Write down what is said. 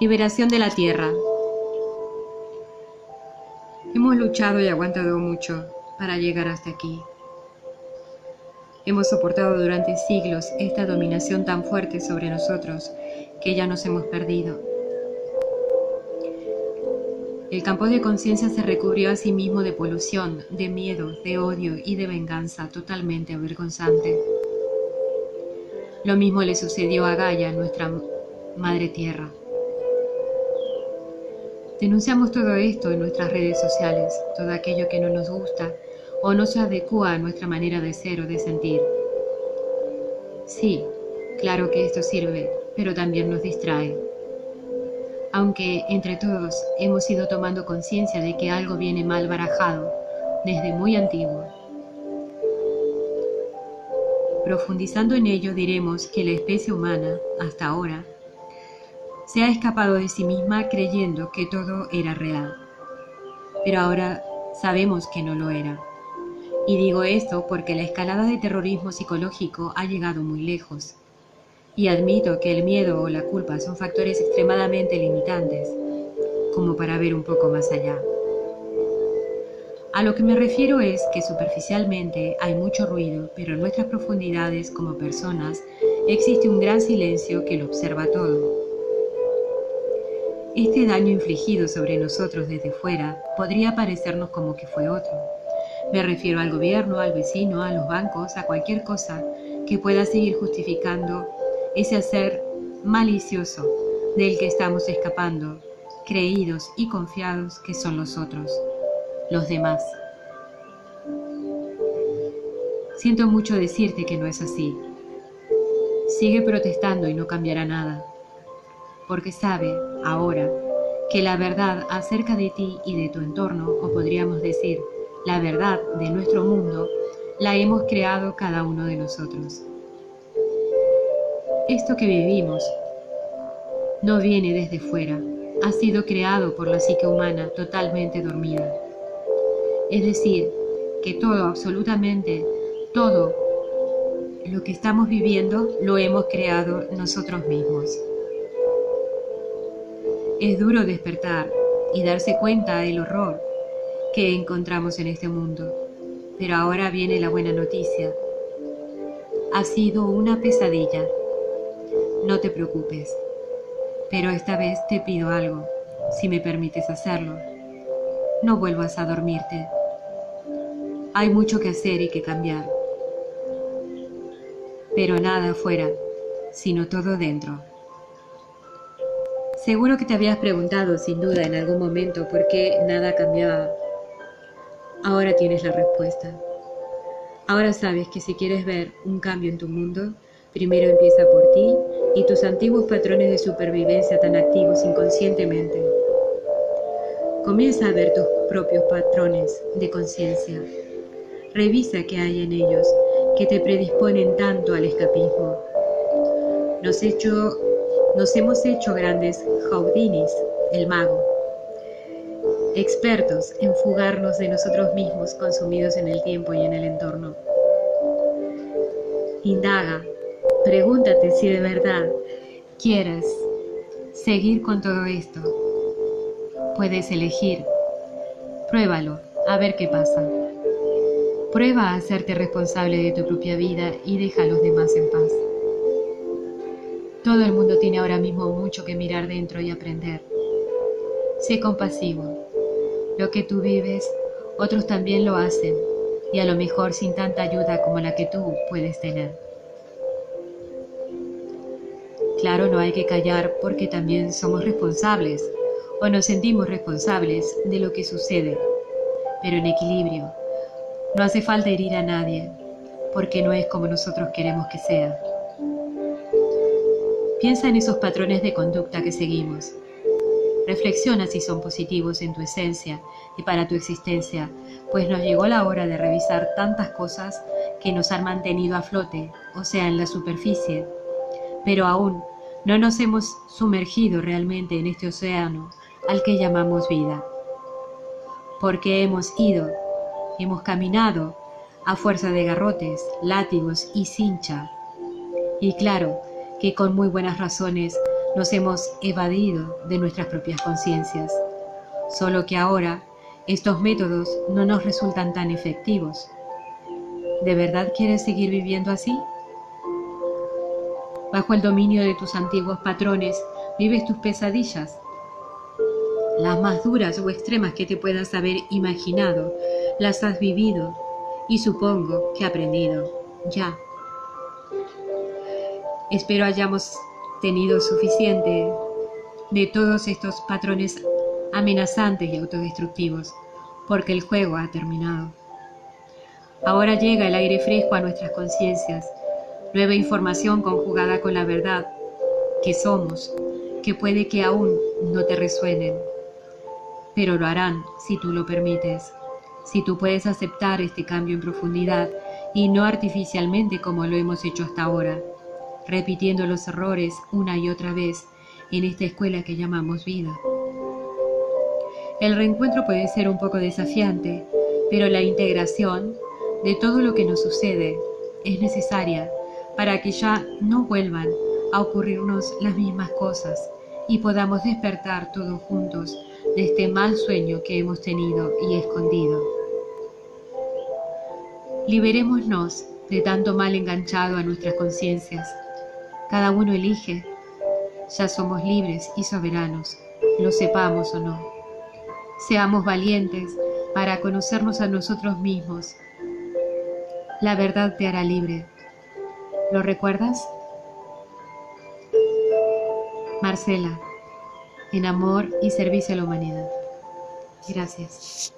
Liberación de la Tierra. Hemos luchado y aguantado mucho para llegar hasta aquí. Hemos soportado durante siglos esta dominación tan fuerte sobre nosotros que ya nos hemos perdido. El campo de conciencia se recubrió a sí mismo de polución, de miedo, de odio y de venganza totalmente avergonzante. Lo mismo le sucedió a Gaia, nuestra Madre Tierra. Denunciamos todo esto en nuestras redes sociales, todo aquello que no nos gusta o no se adecua a nuestra manera de ser o de sentir. Sí, claro que esto sirve, pero también nos distrae. Aunque entre todos hemos ido tomando conciencia de que algo viene mal barajado desde muy antiguo. Profundizando en ello diremos que la especie humana, hasta ahora, se ha escapado de sí misma creyendo que todo era real. Pero ahora sabemos que no lo era. Y digo esto porque la escalada de terrorismo psicológico ha llegado muy lejos. Y admito que el miedo o la culpa son factores extremadamente limitantes, como para ver un poco más allá. A lo que me refiero es que superficialmente hay mucho ruido, pero en nuestras profundidades como personas existe un gran silencio que lo observa todo. Este daño infligido sobre nosotros desde fuera podría parecernos como que fue otro. Me refiero al gobierno, al vecino, a los bancos, a cualquier cosa que pueda seguir justificando ese hacer malicioso del que estamos escapando, creídos y confiados que son los otros, los demás. Siento mucho decirte que no es así. Sigue protestando y no cambiará nada porque sabe, ahora, que la verdad acerca de ti y de tu entorno, o podríamos decir, la verdad de nuestro mundo, la hemos creado cada uno de nosotros. Esto que vivimos no viene desde fuera, ha sido creado por la psique humana totalmente dormida. Es decir, que todo, absolutamente todo lo que estamos viviendo lo hemos creado nosotros mismos. Es duro despertar y darse cuenta del horror que encontramos en este mundo. Pero ahora viene la buena noticia. Ha sido una pesadilla. No te preocupes. Pero esta vez te pido algo, si me permites hacerlo. No vuelvas a dormirte. Hay mucho que hacer y que cambiar. Pero nada afuera, sino todo dentro. Seguro que te habías preguntado, sin duda, en algún momento por qué nada cambiaba. Ahora tienes la respuesta. Ahora sabes que si quieres ver un cambio en tu mundo, primero empieza por ti y tus antiguos patrones de supervivencia tan activos inconscientemente. Comienza a ver tus propios patrones de conciencia. Revisa qué hay en ellos que te predisponen tanto al escapismo. Nos hecho nos hemos hecho grandes Houdinis, el mago, expertos en fugarnos de nosotros mismos consumidos en el tiempo y en el entorno. Indaga, pregúntate si de verdad quieres seguir con todo esto. Puedes elegir. Pruébalo, a ver qué pasa. Prueba a hacerte responsable de tu propia vida y deja a los demás en paz. Todo el mundo tiene ahora mismo mucho que mirar dentro y aprender. Sé compasivo. Lo que tú vives, otros también lo hacen, y a lo mejor sin tanta ayuda como la que tú puedes tener. Claro, no hay que callar porque también somos responsables o nos sentimos responsables de lo que sucede, pero en equilibrio. No hace falta herir a nadie, porque no es como nosotros queremos que sea. Piensa en esos patrones de conducta que seguimos. Reflexiona si son positivos en tu esencia y para tu existencia, pues nos llegó la hora de revisar tantas cosas que nos han mantenido a flote, o sea, en la superficie. Pero aún no nos hemos sumergido realmente en este océano al que llamamos vida. Porque hemos ido, hemos caminado a fuerza de garrotes, látigos y cincha. Y claro, que con muy buenas razones nos hemos evadido de nuestras propias conciencias, solo que ahora estos métodos no nos resultan tan efectivos. ¿De verdad quieres seguir viviendo así? Bajo el dominio de tus antiguos patrones vives tus pesadillas, las más duras o extremas que te puedas haber imaginado, las has vivido y supongo que aprendido ya. Espero hayamos tenido suficiente de todos estos patrones amenazantes y autodestructivos, porque el juego ha terminado. Ahora llega el aire fresco a nuestras conciencias, nueva información conjugada con la verdad que somos, que puede que aún no te resuenen, pero lo harán si tú lo permites, si tú puedes aceptar este cambio en profundidad y no artificialmente como lo hemos hecho hasta ahora, repitiendo los errores una y otra vez en esta escuela que llamamos vida. El reencuentro puede ser un poco desafiante, pero la integración de todo lo que nos sucede es necesaria para que ya no vuelvan a ocurrirnos las mismas cosas y podamos despertar todos juntos de este mal sueño que hemos tenido y escondido. Liberémonos de tanto mal enganchado a nuestras conciencias. Cada uno elige. Ya somos libres y soberanos, lo sepamos o no. Seamos valientes para conocernos a nosotros mismos. La verdad te hará libre. ¿Lo recuerdas? Marcela, en amor y servicio a la humanidad. Gracias.